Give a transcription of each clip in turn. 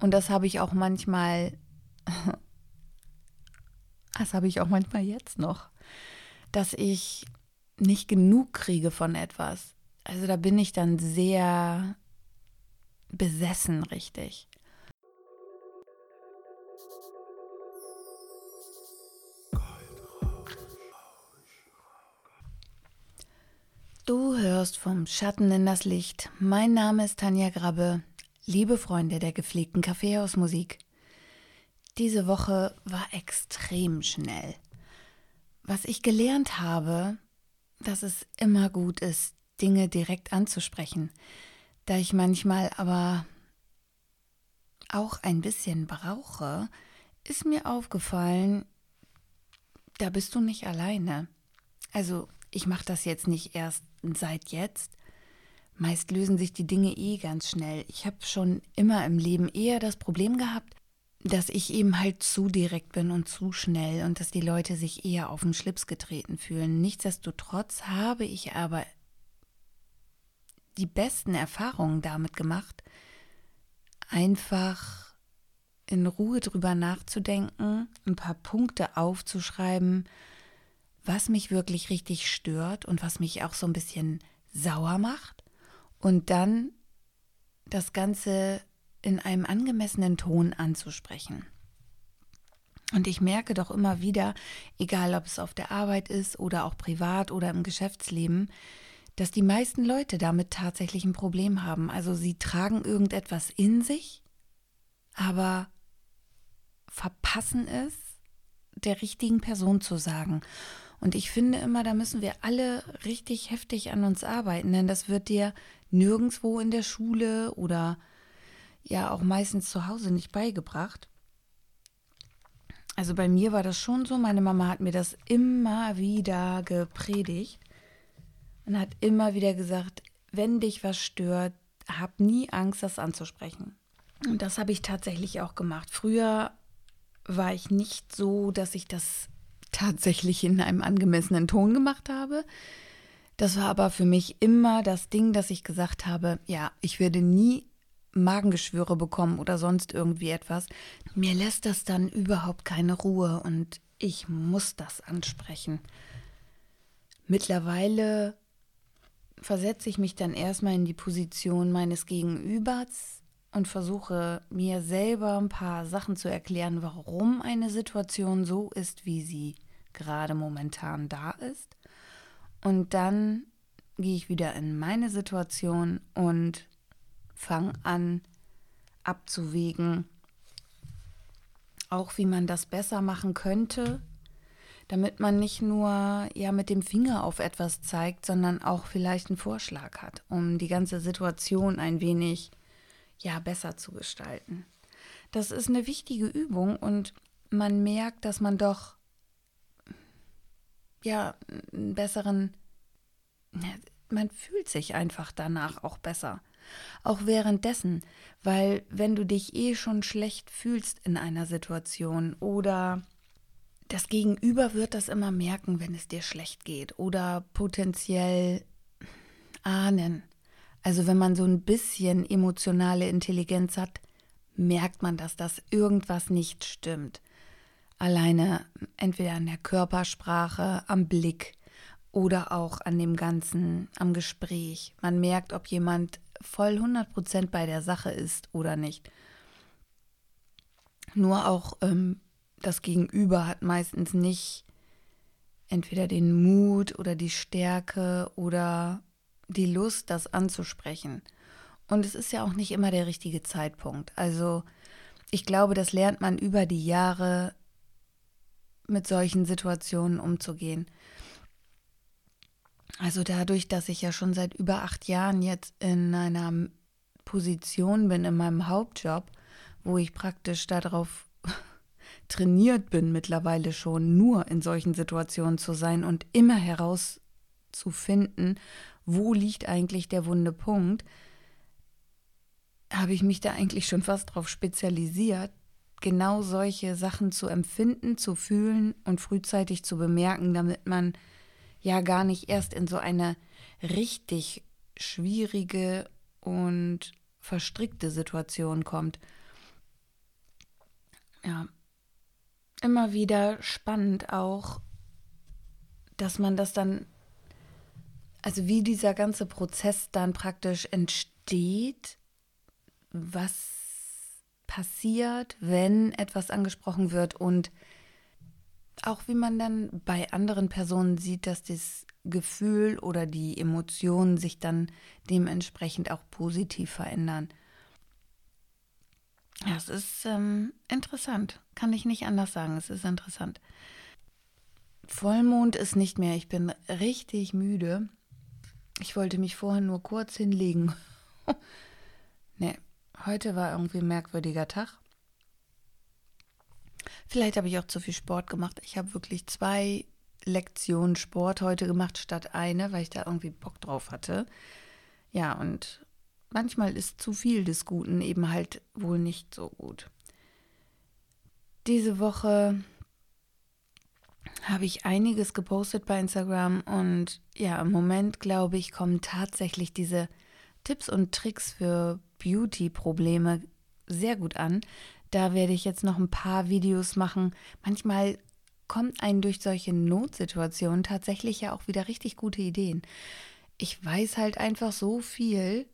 Und das habe ich auch manchmal, das habe ich auch manchmal jetzt noch, dass ich nicht genug kriege von etwas. Also da bin ich dann sehr besessen, richtig. Du hörst vom Schatten in das Licht. Mein Name ist Tanja Grabbe, liebe Freunde der gepflegten Kaffeehausmusik. Diese Woche war extrem schnell. Was ich gelernt habe, dass es immer gut ist, Dinge direkt anzusprechen, da ich manchmal aber auch ein bisschen brauche, ist mir aufgefallen, da bist du nicht alleine. Also ich mache das jetzt nicht erst seit jetzt. Meist lösen sich die Dinge eh ganz schnell. Ich habe schon immer im Leben eher das Problem gehabt, dass ich eben halt zu direkt bin und zu schnell und dass die Leute sich eher auf den Schlips getreten fühlen. Nichtsdestotrotz habe ich aber die besten Erfahrungen damit gemacht, einfach in Ruhe drüber nachzudenken, ein paar Punkte aufzuschreiben, was mich wirklich richtig stört und was mich auch so ein bisschen sauer macht und dann das Ganze in einem angemessenen Ton anzusprechen. Und ich merke doch immer wieder, egal ob es auf der Arbeit ist oder auch privat oder im Geschäftsleben, dass die meisten Leute damit tatsächlich ein Problem haben. Also sie tragen irgendetwas in sich, aber verpassen es, der richtigen Person zu sagen. Und ich finde immer, da müssen wir alle richtig heftig an uns arbeiten, denn das wird dir nirgendwo in der Schule oder ja auch meistens zu Hause nicht beigebracht. Also bei mir war das schon so, meine Mama hat mir das immer wieder gepredigt und hat immer wieder gesagt, wenn dich was stört, hab nie Angst, das anzusprechen. Und das habe ich tatsächlich auch gemacht. Früher war ich nicht so, dass ich das tatsächlich in einem angemessenen Ton gemacht habe. Das war aber für mich immer das Ding, dass ich gesagt habe, ja, ich werde nie Magengeschwüre bekommen oder sonst irgendwie etwas. Mir lässt das dann überhaupt keine Ruhe und ich muss das ansprechen. Mittlerweile versetze ich mich dann erstmal in die Position meines Gegenübers und versuche mir selber ein paar Sachen zu erklären, warum eine Situation so ist, wie sie gerade momentan da ist. Und dann gehe ich wieder in meine Situation und fange an abzuwägen, auch wie man das besser machen könnte, damit man nicht nur ja mit dem Finger auf etwas zeigt, sondern auch vielleicht einen Vorschlag hat, um die ganze Situation ein wenig ja besser zu gestalten. Das ist eine wichtige Übung und man merkt, dass man doch ja einen besseren man fühlt sich einfach danach auch besser. Auch währenddessen, weil wenn du dich eh schon schlecht fühlst in einer Situation oder das Gegenüber wird das immer merken, wenn es dir schlecht geht oder potenziell ahnen. Also wenn man so ein bisschen emotionale Intelligenz hat, merkt man, dass das irgendwas nicht stimmt. Alleine entweder an der Körpersprache, am Blick oder auch an dem Ganzen, am Gespräch. Man merkt, ob jemand voll 100% bei der Sache ist oder nicht. Nur auch ähm, das Gegenüber hat meistens nicht entweder den Mut oder die Stärke oder die Lust, das anzusprechen. Und es ist ja auch nicht immer der richtige Zeitpunkt. Also ich glaube, das lernt man über die Jahre mit solchen Situationen umzugehen. Also dadurch, dass ich ja schon seit über acht Jahren jetzt in einer Position bin in meinem Hauptjob, wo ich praktisch darauf trainiert bin, mittlerweile schon nur in solchen Situationen zu sein und immer herauszufinden, wo liegt eigentlich der wunde Punkt, habe ich mich da eigentlich schon fast darauf spezialisiert, genau solche Sachen zu empfinden, zu fühlen und frühzeitig zu bemerken, damit man ja gar nicht erst in so eine richtig schwierige und verstrickte Situation kommt. ja, immer wieder spannend auch, dass man das dann, also wie dieser ganze Prozess dann praktisch entsteht, was passiert, wenn etwas angesprochen wird und auch wie man dann bei anderen Personen sieht, dass das Gefühl oder die Emotionen sich dann dementsprechend auch positiv verändern. Ja, es ist ähm, interessant. Kann ich nicht anders sagen. Es ist interessant. Vollmond ist nicht mehr. Ich bin richtig müde. Ich wollte mich vorhin nur kurz hinlegen. nee, heute war irgendwie ein merkwürdiger Tag. Vielleicht habe ich auch zu viel Sport gemacht. Ich habe wirklich zwei Lektionen Sport heute gemacht statt eine, weil ich da irgendwie Bock drauf hatte. Ja, und manchmal ist zu viel des Guten eben halt wohl nicht so gut. Diese Woche habe ich einiges gepostet bei Instagram und ja, im Moment glaube ich, kommen tatsächlich diese Tipps und Tricks für Beauty-Probleme sehr gut an. Da werde ich jetzt noch ein paar Videos machen. Manchmal kommt einen durch solche Notsituationen tatsächlich ja auch wieder richtig gute Ideen. Ich weiß halt einfach so viel,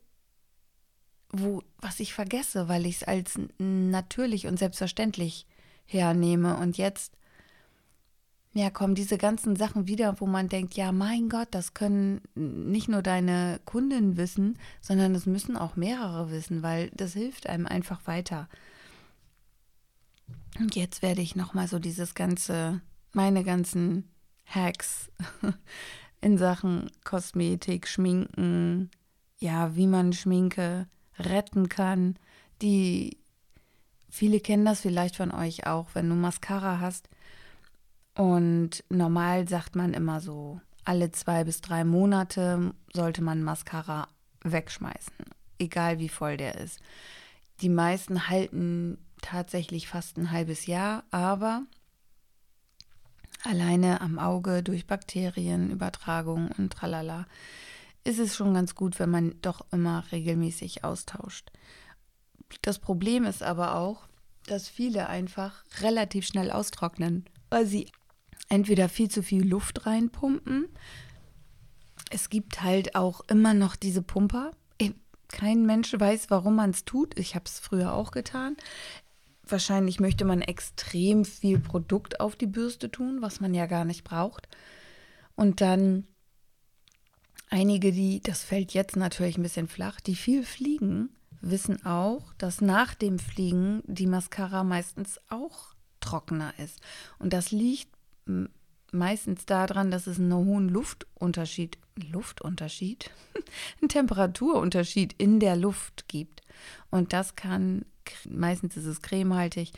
wo, was ich vergesse, weil ich es als natürlich und selbstverständlich hernehme. Und jetzt, ja, kommen diese ganzen Sachen wieder, wo man denkt, ja, mein Gott, das können nicht nur deine Kunden wissen, sondern es müssen auch mehrere wissen, weil das hilft einem einfach weiter. Und jetzt werde ich nochmal so dieses ganze, meine ganzen Hacks in Sachen Kosmetik, Schminken, ja, wie man Schminke retten kann. Die viele kennen das vielleicht von euch auch, wenn du Mascara hast. Und normal sagt man immer so, alle zwei bis drei Monate sollte man Mascara wegschmeißen, egal wie voll der ist. Die meisten halten tatsächlich fast ein halbes Jahr, aber alleine am Auge durch Bakterienübertragung und tralala ist es schon ganz gut, wenn man doch immer regelmäßig austauscht. Das Problem ist aber auch, dass viele einfach relativ schnell austrocknen, weil sie entweder viel zu viel Luft reinpumpen. Es gibt halt auch immer noch diese Pumper. Kein Mensch weiß, warum man es tut. Ich habe es früher auch getan. Wahrscheinlich möchte man extrem viel Produkt auf die Bürste tun, was man ja gar nicht braucht. Und dann einige, die, das fällt jetzt natürlich ein bisschen flach, die viel fliegen, wissen auch, dass nach dem Fliegen die Mascara meistens auch trockener ist. Und das liegt meistens daran, dass es einen hohen Luftunterschied, Luftunterschied, einen Temperaturunterschied in der Luft gibt. Und das kann meistens ist es cremehaltig,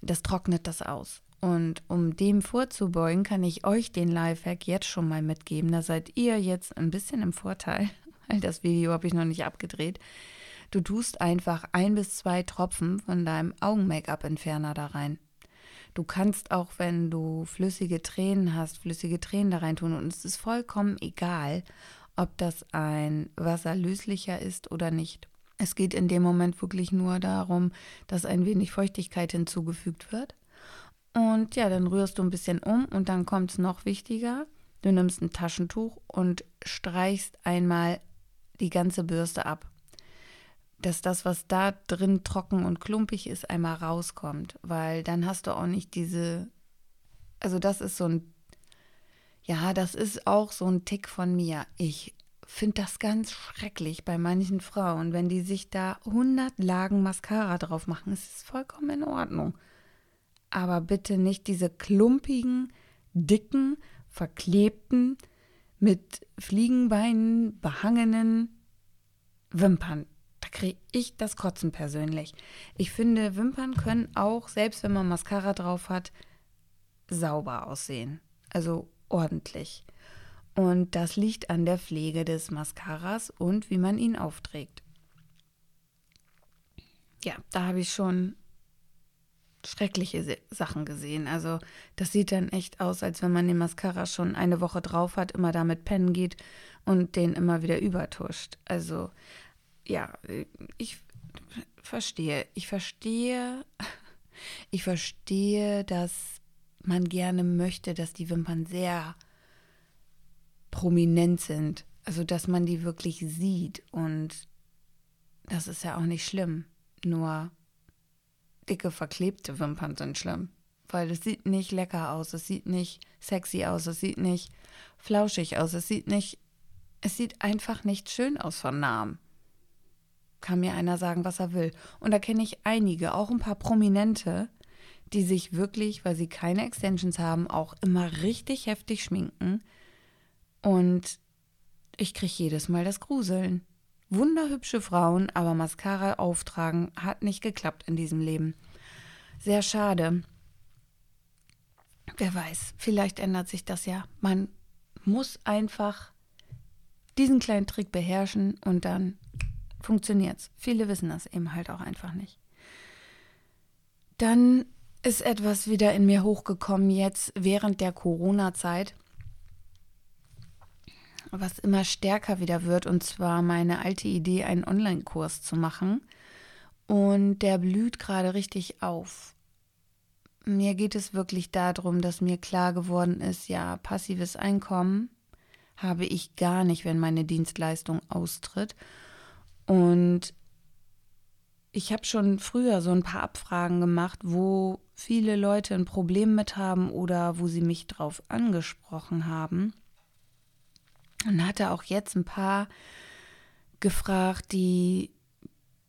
das trocknet das aus. Und um dem vorzubeugen, kann ich euch den Lifehack jetzt schon mal mitgeben. Da seid ihr jetzt ein bisschen im Vorteil, weil das Video habe ich noch nicht abgedreht. Du tust einfach ein bis zwei Tropfen von deinem Augen-Make-up-Entferner da rein. Du kannst auch, wenn du flüssige Tränen hast, flüssige Tränen da rein tun. Und es ist vollkommen egal, ob das ein wasserlöslicher ist oder nicht. Es geht in dem Moment wirklich nur darum, dass ein wenig Feuchtigkeit hinzugefügt wird. Und ja, dann rührst du ein bisschen um und dann kommt es noch wichtiger. Du nimmst ein Taschentuch und streichst einmal die ganze Bürste ab. Dass das, was da drin trocken und klumpig ist, einmal rauskommt. Weil dann hast du auch nicht diese. Also, das ist so ein. Ja, das ist auch so ein Tick von mir. Ich finde das ganz schrecklich bei manchen Frauen, wenn die sich da 100 Lagen Mascara drauf machen. Es ist vollkommen in Ordnung. Aber bitte nicht diese klumpigen, dicken, verklebten, mit Fliegenbeinen behangenen Wimpern. Kriege ich das Kotzen persönlich. Ich finde, Wimpern können auch, selbst wenn man Mascara drauf hat, sauber aussehen. Also ordentlich. Und das liegt an der Pflege des Mascaras und wie man ihn aufträgt. Ja, da habe ich schon schreckliche Sachen gesehen. Also das sieht dann echt aus, als wenn man den Mascara schon eine Woche drauf hat, immer damit pennen geht und den immer wieder übertuscht. Also ja, ich verstehe. Ich verstehe Ich verstehe, dass man gerne möchte, dass die Wimpern sehr prominent sind. Also, dass man die wirklich sieht. Und das ist ja auch nicht schlimm. Nur dicke, verklebte Wimpern sind schlimm. Weil es sieht nicht lecker aus, es sieht nicht sexy aus, es sieht nicht flauschig aus, es sieht nicht, es sieht einfach nicht schön aus von Namen. Kann mir einer sagen, was er will. Und da kenne ich einige, auch ein paar Prominente, die sich wirklich, weil sie keine Extensions haben, auch immer richtig heftig schminken. Und ich kriege jedes Mal das Gruseln. Wunderhübsche Frauen, aber Mascara auftragen hat nicht geklappt in diesem Leben. Sehr schade. Wer weiß, vielleicht ändert sich das ja. Man muss einfach diesen kleinen Trick beherrschen und dann funktioniert's. Viele wissen das eben halt auch einfach nicht. Dann ist etwas wieder in mir hochgekommen jetzt während der Corona-Zeit was immer stärker wieder wird, und zwar meine alte Idee, einen Online-Kurs zu machen. Und der blüht gerade richtig auf. Mir geht es wirklich darum, dass mir klar geworden ist, ja, passives Einkommen habe ich gar nicht, wenn meine Dienstleistung austritt. Und ich habe schon früher so ein paar Abfragen gemacht, wo viele Leute ein Problem mit haben oder wo sie mich drauf angesprochen haben. Und hatte auch jetzt ein paar gefragt, die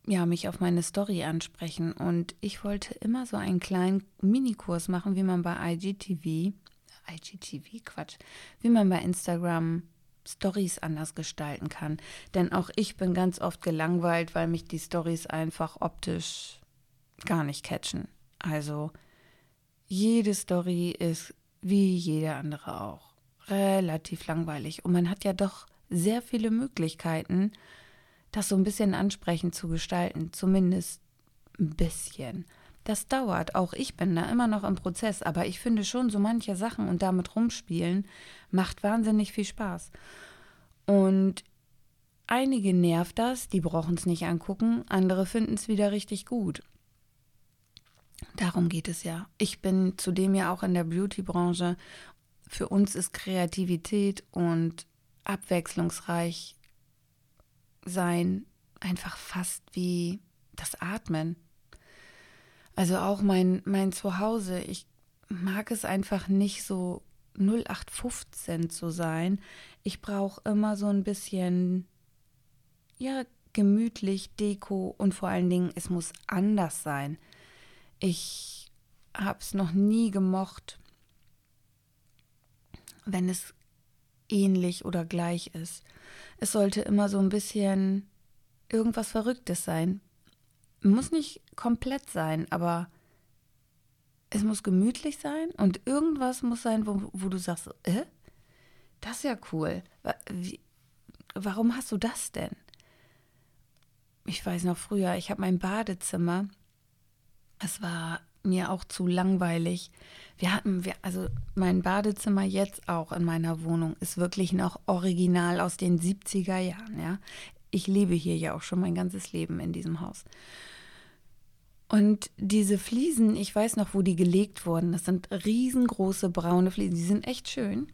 ja, mich auf meine Story ansprechen. Und ich wollte immer so einen kleinen Minikurs machen, wie man bei IGTV, IGTV, Quatsch, wie man bei Instagram Stories anders gestalten kann. Denn auch ich bin ganz oft gelangweilt, weil mich die Stories einfach optisch gar nicht catchen. Also jede Story ist wie jede andere auch relativ langweilig. Und man hat ja doch sehr viele Möglichkeiten, das so ein bisschen ansprechend zu gestalten, zumindest ein bisschen. Das dauert, auch ich bin da immer noch im Prozess, aber ich finde schon, so manche Sachen und damit rumspielen macht wahnsinnig viel Spaß. Und einige nervt das, die brauchen es nicht angucken, andere finden es wieder richtig gut. Darum geht es ja. Ich bin zudem ja auch in der Beauty-Branche für uns ist Kreativität und abwechslungsreich sein einfach fast wie das Atmen. Also auch mein, mein Zuhause, ich mag es einfach nicht so 0815 zu sein. Ich brauche immer so ein bisschen, ja, gemütlich, Deko und vor allen Dingen, es muss anders sein. Ich habe es noch nie gemocht, wenn es ähnlich oder gleich ist. Es sollte immer so ein bisschen irgendwas Verrücktes sein. Muss nicht komplett sein, aber es muss gemütlich sein und irgendwas muss sein, wo, wo du sagst, äh, das ist ja cool. Wie, warum hast du das denn? Ich weiß noch früher, ich habe mein Badezimmer, es war mir auch zu langweilig. Wir hatten, wir, also mein Badezimmer jetzt auch in meiner Wohnung ist wirklich noch original aus den 70er Jahren, ja. Ich lebe hier ja auch schon mein ganzes Leben in diesem Haus. Und diese Fliesen, ich weiß noch, wo die gelegt wurden. Das sind riesengroße braune Fliesen. Die sind echt schön.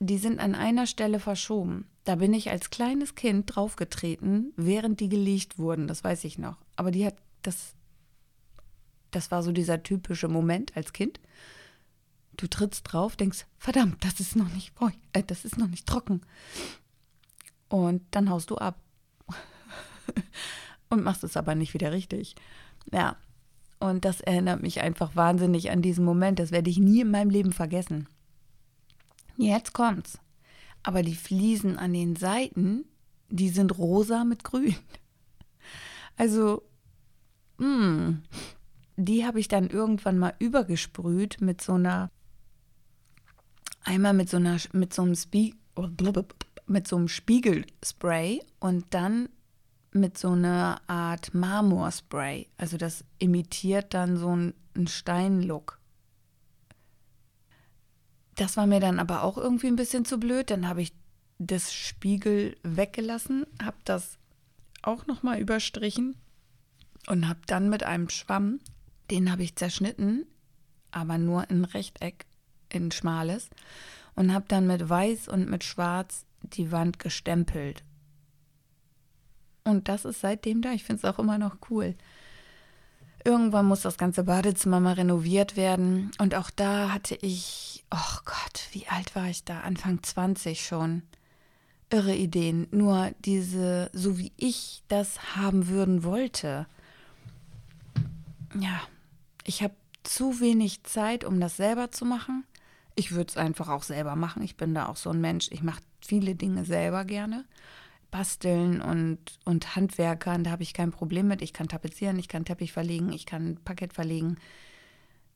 Die sind an einer Stelle verschoben. Da bin ich als kleines Kind draufgetreten, während die gelegt wurden. Das weiß ich noch. Aber die hat das das war so dieser typische Moment als Kind. Du trittst drauf, denkst, verdammt, das ist noch nicht, äh, das ist noch nicht trocken. Und dann haust du ab. und machst es aber nicht wieder richtig. Ja. Und das erinnert mich einfach wahnsinnig an diesen Moment. Das werde ich nie in meinem Leben vergessen. Jetzt kommt's. Aber die Fliesen an den Seiten, die sind rosa mit grün. Also, mh, hm, die habe ich dann irgendwann mal übergesprüht mit so einer, einmal mit so einer, mit so einem Spie mit so einem Spiegelspray und dann mit so einer Art Marmorspray. Also das imitiert dann so einen Steinlook. Das war mir dann aber auch irgendwie ein bisschen zu blöd. Dann habe ich das Spiegel weggelassen, habe das auch nochmal überstrichen und habe dann mit einem Schwamm Den habe ich zerschnitten, aber nur in Rechteck, in schmales. Und habe dann mit Weiß und mit Schwarz die Wand gestempelt. Und das ist seitdem da. Ich finde es auch immer noch cool. Irgendwann muss das ganze Badezimmer mal renoviert werden. Und auch da hatte ich, oh Gott, wie alt war ich da? Anfang 20 schon. Irre Ideen. Nur diese, so wie ich das haben würden wollte. Ja, ich habe zu wenig Zeit, um das selber zu machen. Ich würde es einfach auch selber machen. Ich bin da auch so ein Mensch. Ich mache viele Dinge selber gerne. Basteln und, und Handwerkern, da habe ich kein Problem mit. Ich kann tapezieren, ich kann Teppich verlegen, ich kann Parkett verlegen.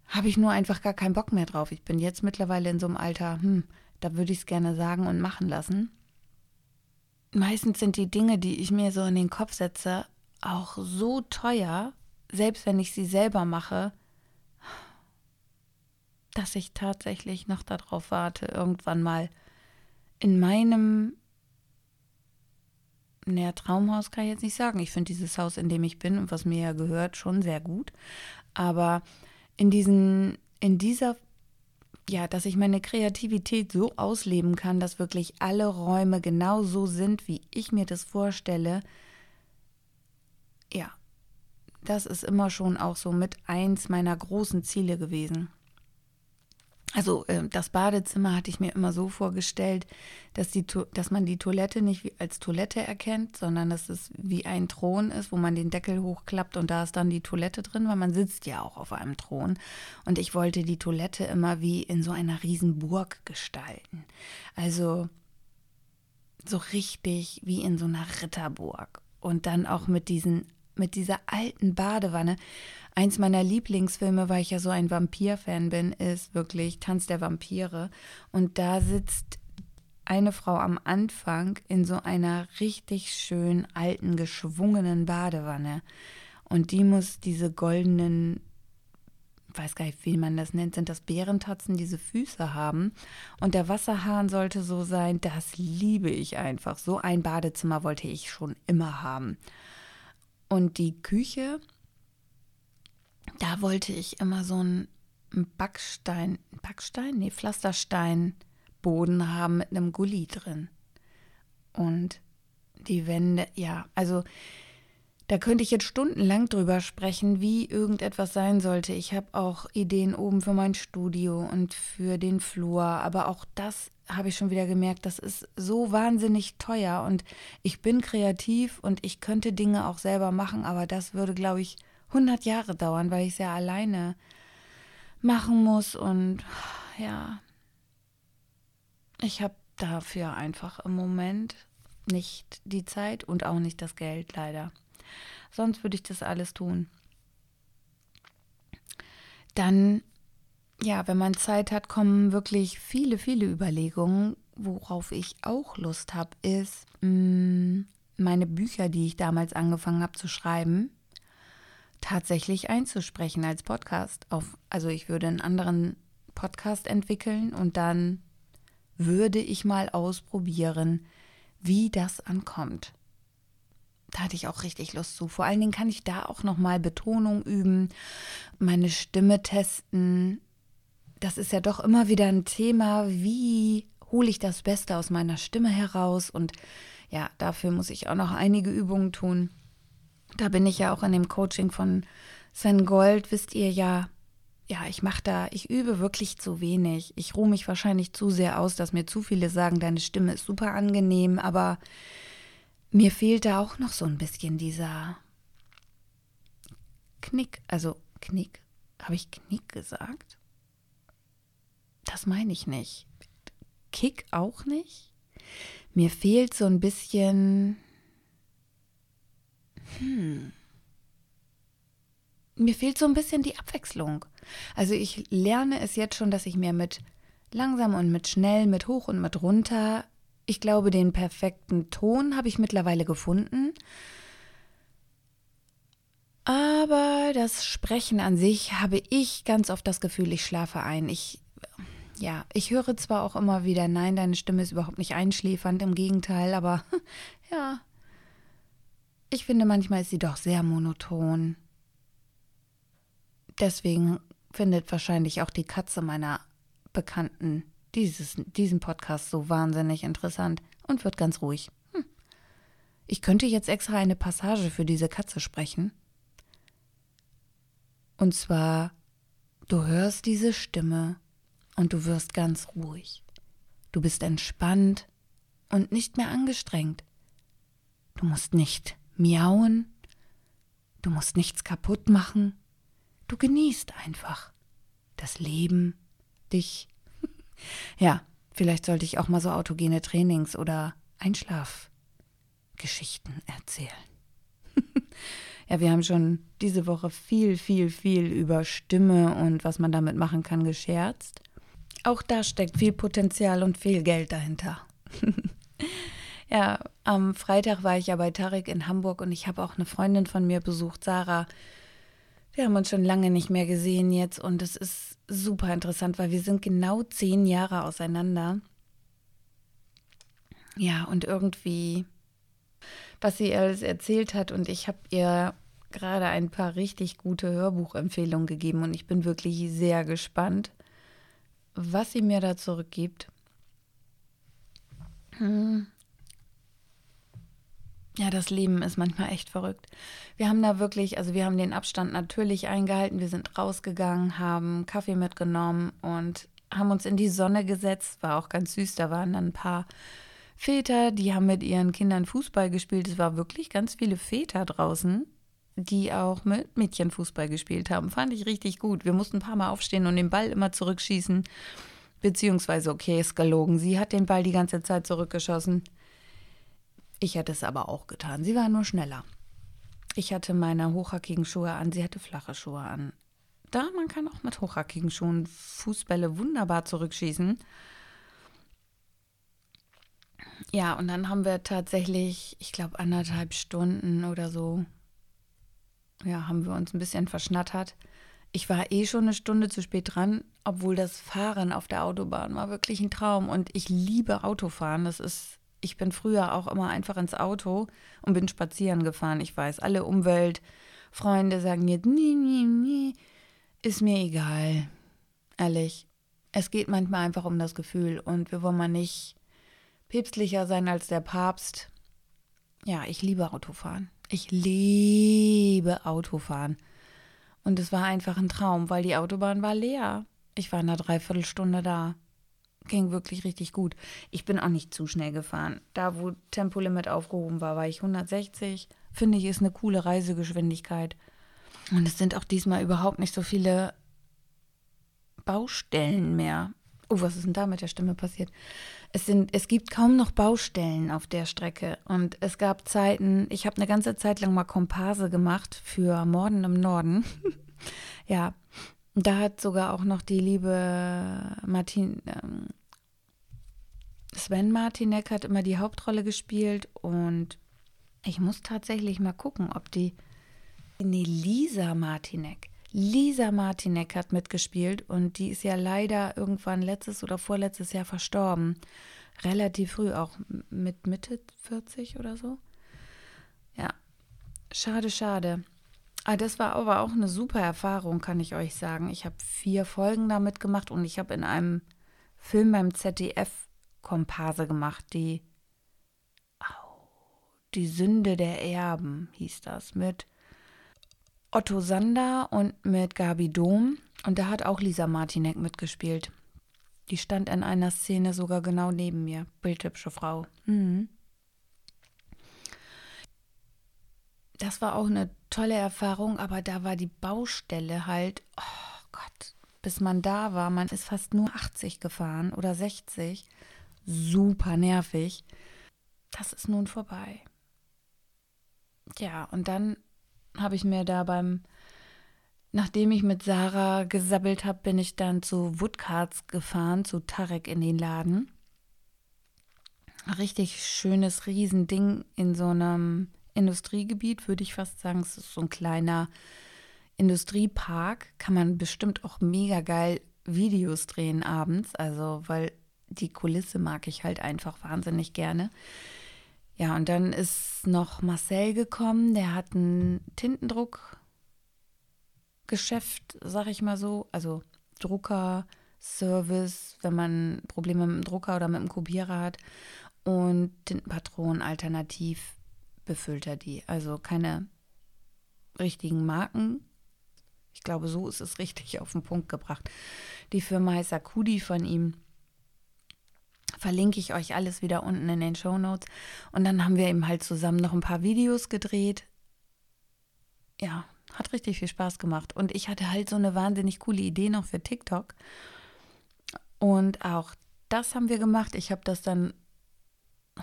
Habe ich nur einfach gar keinen Bock mehr drauf. Ich bin jetzt mittlerweile in so einem Alter, hm, da würde ich es gerne sagen und machen lassen. Meistens sind die Dinge, die ich mir so in den Kopf setze, auch so teuer, selbst wenn ich sie selber mache, dass ich tatsächlich noch darauf warte, irgendwann mal in meinem naja, Traumhaus kann ich jetzt nicht sagen. Ich finde dieses Haus, in dem ich bin und was mir ja gehört, schon sehr gut. Aber in diesen, in dieser, ja, dass ich meine Kreativität so ausleben kann, dass wirklich alle Räume genau so sind, wie ich mir das vorstelle. Ja, das ist immer schon auch so mit eins meiner großen Ziele gewesen. Also äh, das Badezimmer hatte ich mir immer so vorgestellt, dass, die, dass man die Toilette nicht als Toilette erkennt, sondern dass es wie ein Thron ist, wo man den Deckel hochklappt und da ist dann die Toilette drin, weil man sitzt ja auch auf einem Thron. Und ich wollte die Toilette immer wie in so einer Riesenburg gestalten. Also so richtig wie in so einer Ritterburg. Und dann auch mit diesen mit dieser alten Badewanne. Eins meiner Lieblingsfilme, weil ich ja so ein Vampir-Fan bin, ist wirklich Tanz der Vampire. Und da sitzt eine Frau am Anfang in so einer richtig schön alten, geschwungenen Badewanne. Und die muss diese goldenen, weiß gar nicht, wie man das nennt, sind das Bärentatzen, diese Füße haben. Und der Wasserhahn sollte so sein, das liebe ich einfach. So ein Badezimmer wollte ich schon immer haben. Und die Küche, da wollte ich immer so einen Backstein, Backstein? Nee, Pflastersteinboden haben mit einem Gully drin. Und die Wände, ja, also da könnte ich jetzt stundenlang drüber sprechen, wie irgendetwas sein sollte. Ich habe auch Ideen oben für mein Studio und für den Flur, aber auch das habe ich schon wieder gemerkt, das ist so wahnsinnig teuer und ich bin kreativ und ich könnte Dinge auch selber machen, aber das würde, glaube ich, 100 Jahre dauern, weil ich es ja alleine machen muss und ja, ich habe dafür einfach im Moment nicht die Zeit und auch nicht das Geld leider. Sonst würde ich das alles tun. Dann, ja, wenn man Zeit hat, kommen wirklich viele, viele Überlegungen. Worauf ich auch Lust habe, ist mh, mm, meine Bücher, die ich damals angefangen habe zu schreiben, tatsächlich einzusprechen als Podcast. Auf, also ich würde einen anderen Podcast entwickeln und dann würde ich mal ausprobieren, wie das ankommt da hatte ich auch richtig Lust zu. Vor allen Dingen kann ich da auch nochmal Betonung üben, meine Stimme testen. Das ist ja doch immer wieder ein Thema, wie hole ich das Beste aus meiner Stimme heraus. Und ja, dafür muss ich auch noch einige Übungen tun. Da bin ich ja auch in dem Coaching von Sven Gold, wisst ihr ja. Ja, ich mache da, ich übe wirklich zu wenig. Ich ruhe mich wahrscheinlich zu sehr aus, dass mir zu viele sagen, deine Stimme ist super angenehm, aber mir fehlt da auch noch so ein bisschen dieser Knick. Also Knick. Habe ich Knick gesagt? Das meine ich nicht. Kick auch nicht. Mir fehlt so ein bisschen. Hm. Mir fehlt so ein bisschen die Abwechslung. Also ich lerne es jetzt schon, dass ich mir mit langsam und mit schnell, mit hoch und mit runter ich glaube, den perfekten Ton habe ich mittlerweile gefunden. Aber das Sprechen an sich habe ich ganz oft das Gefühl, ich schlafe ein. Ich, ja, ich höre zwar auch immer wieder, nein, deine Stimme ist überhaupt nicht einschläfernd, im Gegenteil, aber ja, ich finde manchmal ist sie doch sehr monoton. deswegen findet wahrscheinlich auch die Katze meiner Bekannten dieses, diesen Podcast so wahnsinnig interessant und wird ganz ruhig. Hm. Ich könnte jetzt extra eine Passage für diese Katze sprechen. Und zwar, du hörst diese Stimme und du wirst ganz ruhig. Du bist entspannt und nicht mehr angestrengt. Du musst nicht miauen, du musst nichts kaputt machen, du genießt einfach das Leben, dich. ja, vielleicht sollte ich auch mal so autogene Trainings oder Einschlafgeschichten erzählen. ja, wir haben schon diese Woche viel, viel, viel über Stimme und was man damit machen kann gescherzt. Auch da steckt viel Potenzial und viel Geld dahinter. ja, am Freitag war ich ja bei Tarek in Hamburg und ich habe auch eine Freundin von mir besucht, Sarah. Wir haben uns schon lange nicht mehr gesehen jetzt und es ist super interessant, weil wir sind genau zehn Jahre auseinander. Ja, und irgendwie, was sie alles erzählt hat und ich habe ihr gerade ein paar richtig gute Hörbuchempfehlungen gegeben und ich bin wirklich sehr gespannt, was sie mir da zurückgibt. Hm. Ja, das Leben ist manchmal echt verrückt. Wir haben da wirklich, also wir haben den Abstand natürlich eingehalten. Wir sind rausgegangen, haben Kaffee mitgenommen und haben uns in die Sonne gesetzt. War auch ganz süß. Da waren dann ein paar Väter, die haben mit ihren Kindern Fußball gespielt. Es war wirklich ganz viele Väter draußen, die auch mit Mädchen Fußball gespielt haben. Fand ich richtig gut. Wir mussten ein paar Mal aufstehen und den Ball immer zurückschießen. Beziehungsweise, okay, ist gelogen. Sie hat den Ball die ganze Zeit zurückgeschossen. Ich hätte es aber auch getan. Sie war nur schneller. Ich hatte meine hochhackigen Schuhe an, sie hatte flache Schuhe an. Da, man kann auch mit hochhackigen Schuhen Fußbälle wunderbar zurückschießen. Ja, und dann haben wir tatsächlich, ich glaube, anderthalb Stunden oder so ja, haben wir uns ein bisschen verschnattert. Ich war eh schon eine Stunde zu spät dran, obwohl das Fahren auf der Autobahn war wirklich ein Traum. Und ich liebe Autofahren. Das ist, ich bin früher auch immer einfach ins Auto und bin spazieren gefahren. Ich weiß, alle Umweltfreunde sagen jetzt, nee, nee, nee, ist mir egal. Ehrlich. Es geht manchmal einfach um das Gefühl und wir wollen mal nicht päpstlicher sein als der Papst. Ja, ich liebe Autofahren. Ich liebe Autofahren. Und es war einfach ein Traum, weil die Autobahn war leer. Ich war in einer Dreiviertelstunde da. Ging wirklich richtig gut. Ich bin auch nicht zu schnell gefahren. Da, wo Tempolimit aufgehoben war, war ich 160. Finde ich, ist eine coole Reisegeschwindigkeit. Und es sind auch diesmal überhaupt nicht so viele Baustellen mehr. Oh, was ist denn da mit der Stimme passiert? Es, sind, es gibt kaum noch Baustellen auf der Strecke. Und es gab Zeiten, ich habe eine ganze Zeit lang mal Komparse gemacht für Morden im Norden. ja, da hat sogar auch noch die liebe Martin, ähm, Sven Martinek hat immer die Hauptrolle gespielt. Und ich muss tatsächlich mal gucken, ob die. Nee, Lisa Martinek. Lisa Martinek hat mitgespielt und die ist ja leider irgendwann letztes oder vorletztes Jahr verstorben. Relativ früh, auch mit Mitte 40 oder so. Ja, schade, schade. Ah, das war aber auch eine super Erfahrung, kann ich euch sagen. Ich habe vier Folgen damit gemacht und ich habe in einem Film beim ZDF Komparse gemacht, die oh, Die Sünde der Erben hieß das, mit Otto Sander und mit Gabi Dom. Und da hat auch Lisa Martinek mitgespielt. Die stand in einer Szene sogar genau neben mir. Bildhübsche Frau. Mhm. Das war auch eine tolle Erfahrung, aber da war die Baustelle halt, oh Gott, bis man da war, man ist fast nur 80 gefahren oder 60. Super nervig. Das ist nun vorbei. Ja, und dann habe ich mir da beim, nachdem ich mit Sarah gesabbelt habe, bin ich dann zu Woodcards gefahren, zu Tarek in den Laden. Richtig schönes Riesending in so einem Industriegebiet, würde ich fast sagen. Es ist so ein kleiner Industriepark. Kann man bestimmt auch mega geil Videos drehen abends. Also, weil die Kulisse mag ich halt einfach wahnsinnig gerne. Ja, und dann ist noch Marcel gekommen, der hat einen Tintendruck Geschäft, sag ich mal so, also Drucker, Service, wenn man Probleme mit dem Drucker oder mit dem Kopierer hat und Tintenpatronen alternativ befüllt er die. Also keine richtigen Marken. Ich glaube, so ist es richtig auf den Punkt gebracht. Die Firma heißt Akudi von ihm. Verlinke ich euch alles wieder unten in den Show Notes. Und dann haben wir eben halt zusammen noch ein paar Videos gedreht. Ja, hat richtig viel Spaß gemacht. Und ich hatte halt so eine wahnsinnig coole Idee noch für TikTok. Und auch das haben wir gemacht. Ich habe das dann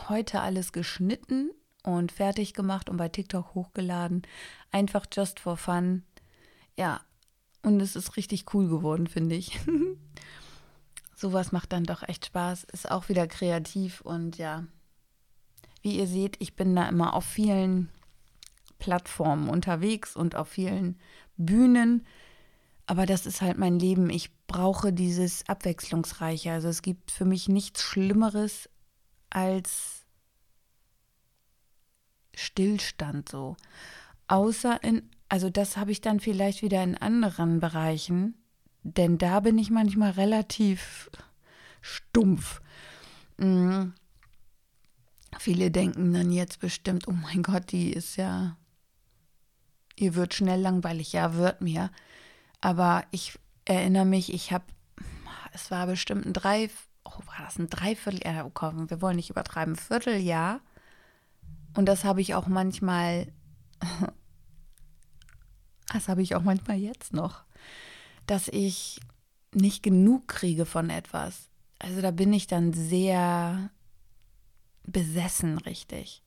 heute alles geschnitten und fertig gemacht und bei TikTok hochgeladen. Einfach just for fun. Ja, und es ist richtig cool geworden, finde ich. Sowas macht dann doch echt Spaß, ist auch wieder kreativ und ja, wie ihr seht, ich bin da immer auf vielen Plattformen unterwegs und auf vielen Bühnen. Aber das ist halt mein Leben. Ich brauche dieses Abwechslungsreiche. Also es gibt für mich nichts Schlimmeres als Stillstand so. Außer in, also das habe ich dann vielleicht wieder in anderen Bereichen, denn da bin ich manchmal relativ stumpf. Mhm. Viele denken dann jetzt bestimmt, oh mein Gott, die ist ja, ihr wird schnell langweilig. Ja, wird mir. Aber ich erinnere mich, ich habe, es war bestimmt ein drei, oh, war das ein Dreivierteljahr, oh Gott, wir wollen nicht übertreiben, Vierteljahr und das habe ich auch manchmal, das habe ich auch manchmal jetzt noch, dass ich nicht genug kriege von etwas. Also da bin ich dann sehr besessen, richtig.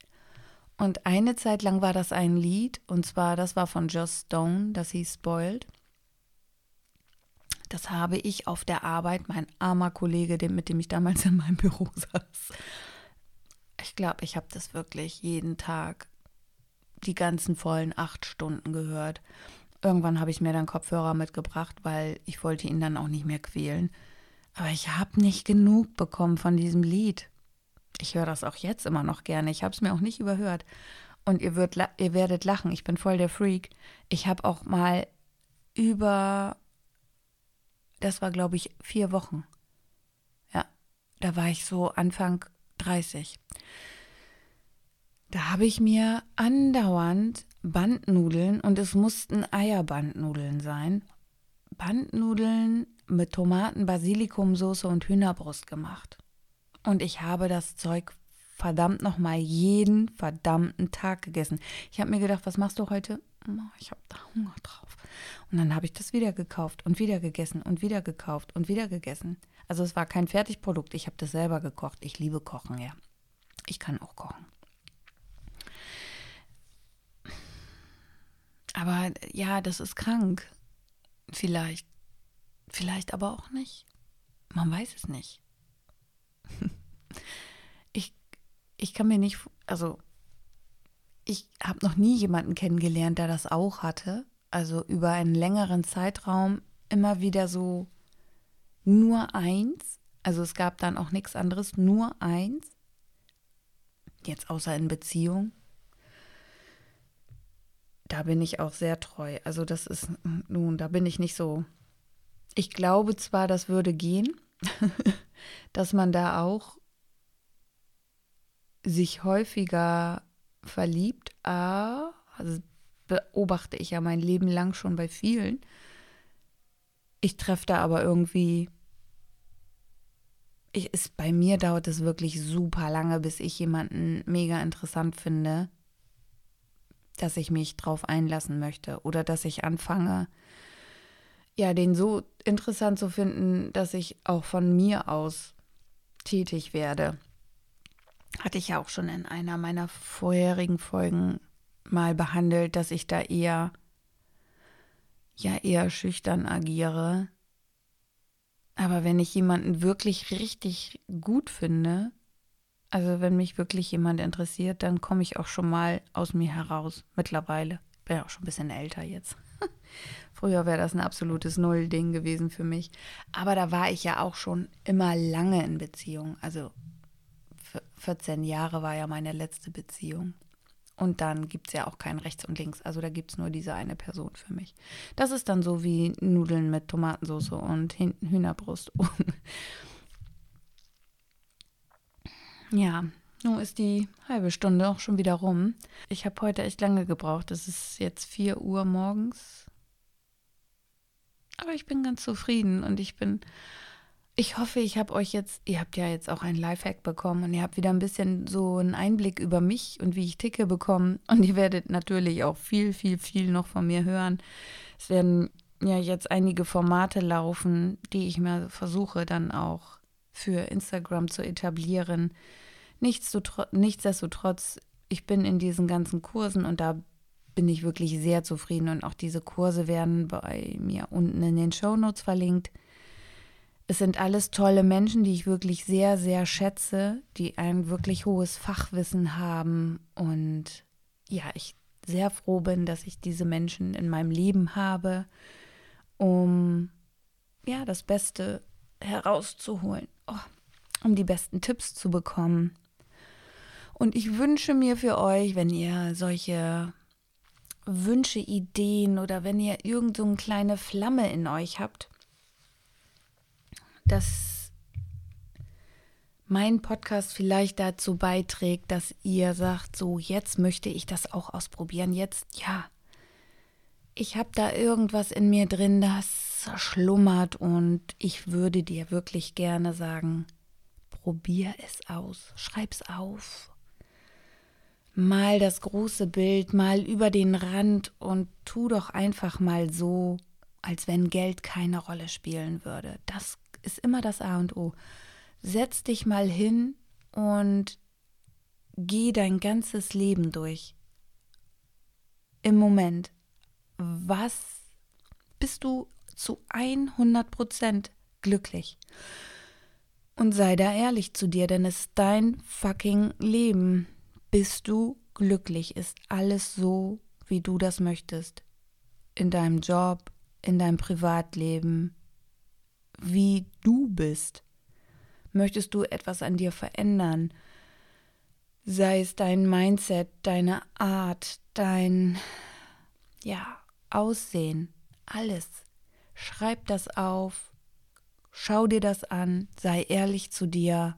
Und eine Zeit lang war das ein Lied, und zwar, das war von Joss Stone, das hieß Spoiled. Das habe ich auf der Arbeit, mein armer Kollege, mit dem ich damals in meinem Büro saß, ich glaube, ich habe das wirklich jeden Tag die ganzen vollen acht Stunden gehört. Irgendwann habe ich mir dann Kopfhörer mitgebracht, weil ich wollte ihn dann auch nicht mehr quälen. Aber ich habe nicht genug bekommen von diesem Lied. Ich höre das auch jetzt immer noch gerne. Ich habe es mir auch nicht überhört. Und ihr, würd, ihr werdet lachen, ich bin voll der Freak. Ich habe auch mal über, das war glaube ich vier Wochen. Ja, da war ich so Anfang 30. Da habe ich mir andauernd Bandnudeln und es mussten Eierbandnudeln sein. Bandnudeln mit Tomaten, Basilikumsoße und Hühnerbrust gemacht. Und ich habe das Zeug verdammt nochmal jeden verdammten Tag gegessen. Ich habe mir gedacht, was machst du heute? Ich habe da Hunger drauf. Und dann habe ich das wieder gekauft und wieder gegessen und wieder gekauft und wieder gegessen. Also es war kein Fertigprodukt, ich habe das selber gekocht. Ich liebe Kochen, ja. Ich kann auch kochen. Aber ja, das ist krank. Vielleicht. Vielleicht aber auch nicht. Man weiß es nicht. Ich, ich kann mir nicht, also ich habe noch nie jemanden kennengelernt, der das auch hatte. Also über einen längeren Zeitraum immer wieder so nur eins. Also es gab dann auch nichts anderes, nur eins. Jetzt außer in Beziehung. Da bin ich auch sehr treu. Also das ist, nun, da bin ich nicht so. Ich glaube zwar, das würde gehen, dass man da auch sich häufiger verliebt, aber also beobachte ich ja mein Leben lang schon bei vielen, ich treffe da aber irgendwie. Ich, ist, bei mir dauert es wirklich super lange, bis ich jemanden mega interessant finde, dass ich mich drauf einlassen möchte oder dass ich anfange, ja, den so interessant zu finden, dass ich auch von mir aus tätig werde. Hatte ich ja auch schon in einer meiner vorherigen Folgen mal behandelt, dass ich da eher ja eher schüchtern agiere. Aber wenn ich jemanden wirklich richtig gut finde, also wenn mich wirklich jemand interessiert, dann komme ich auch schon mal aus mir heraus. Mittlerweile. Bin ja auch schon ein bisschen älter jetzt. Früher wäre das ein absolutes Null-Ding gewesen für mich. Aber da war ich ja auch schon immer lange in Beziehung. Also 14 Jahre war ja meine letzte Beziehung. Und dann gibt es ja auch kein Rechts und Links. Also da gibt es nur diese eine Person für mich. Das ist dann so wie Nudeln mit Tomatensauce und Hühnerbrust. ja, nun ist die halbe Stunde auch schon wieder rum. Ich habe heute echt lange gebraucht. Es ist jetzt 4 Uhr morgens. Aber ich bin ganz zufrieden und ich bin ich hoffe, ich habe euch jetzt, ihr habt ja jetzt auch einen Lifehack bekommen und ihr habt wieder ein bisschen so einen Einblick über mich und wie ich ticke bekommen. Und ihr werdet natürlich auch viel, viel, viel noch von mir hören. Es werden ja jetzt einige Formate laufen, die ich mir versuche dann auch für Instagram zu etablieren. Nichtsdestotrotz, ich bin in diesen ganzen Kursen und da bin ich wirklich sehr zufrieden und auch diese Kurse werden bei mir unten in den Show Notes verlinkt. Es sind alles tolle Menschen, die ich wirklich sehr, sehr schätze, die ein wirklich hohes Fachwissen haben und ja, ich sehr froh bin, dass ich diese Menschen in meinem Leben habe, um ja, das Beste herauszuholen, oh, um die besten Tipps zu bekommen. Und ich wünsche mir für euch, wenn ihr solche Wünsche, Ideen oder wenn ihr irgend so eine kleine Flamme in euch habt, dass mein Podcast vielleicht dazu beiträgt, dass ihr sagt, so jetzt möchte ich das auch ausprobieren. Jetzt, ja, ich habe da irgendwas in mir drin, das schlummert und ich würde dir wirklich gerne sagen, probier es aus, schreib's auf. Mal das große Bild, mal über den Rand und tu doch einfach mal so, als wenn Geld keine Rolle spielen würde. Das ist immer das A und O. Setz dich mal hin und geh dein ganzes Leben durch. Im Moment. Was bist du zu 100 Prozent glücklich? Und sei da ehrlich zu dir, denn es ist dein fucking Leben. Bist du glücklich? Ist alles so, wie du das möchtest? In deinem Job, in deinem Privatleben, wie du bist? Möchtest du etwas an dir verändern? Sei es dein Mindset, deine Art, dein ja, Aussehen, alles. Schreib das auf, schau dir das an, sei ehrlich zu dir.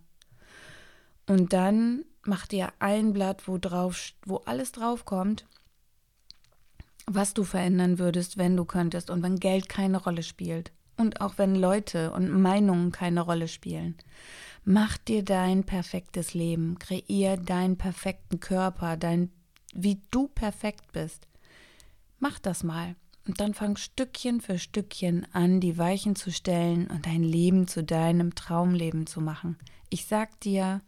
Und dann mach dir ein Blatt, wo drauf, wo alles draufkommt, was du verändern würdest, wenn du könntest und wenn Geld keine Rolle spielt. Und auch wenn Leute und Meinungen keine Rolle spielen. Mach dir dein perfektes Leben, kreier deinen perfekten Körper, dein, wie du perfekt bist. Mach das mal. Und dann fang Stückchen für Stückchen an, die Weichen zu stellen und dein Leben zu deinem Traumleben zu machen. Ich sag dir,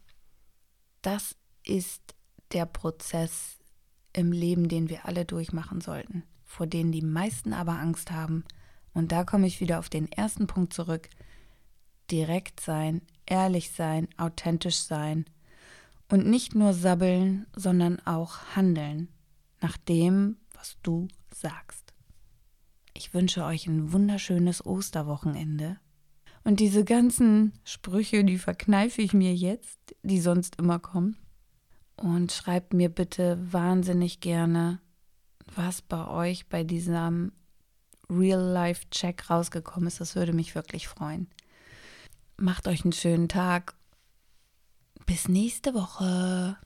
das ist der Prozess im Leben, den wir alle durchmachen sollten, vor denen die meisten aber Angst haben und da komme ich wieder auf den ersten Punkt zurück. Direkt sein, ehrlich sein, authentisch sein. Und nicht nur sabbeln, sondern auch handeln nach dem, was du sagst. Ich wünsche euch ein wunderschönes Osterwochenende. Und diese ganzen Sprüche, die verkneife ich mir jetzt, die sonst immer kommen. Und schreibt mir bitte wahnsinnig gerne, was bei euch bei diesem Real-Life-Check rausgekommen ist. Das würde mich wirklich freuen. Macht euch einen schönen Tag. Bis nächste Woche.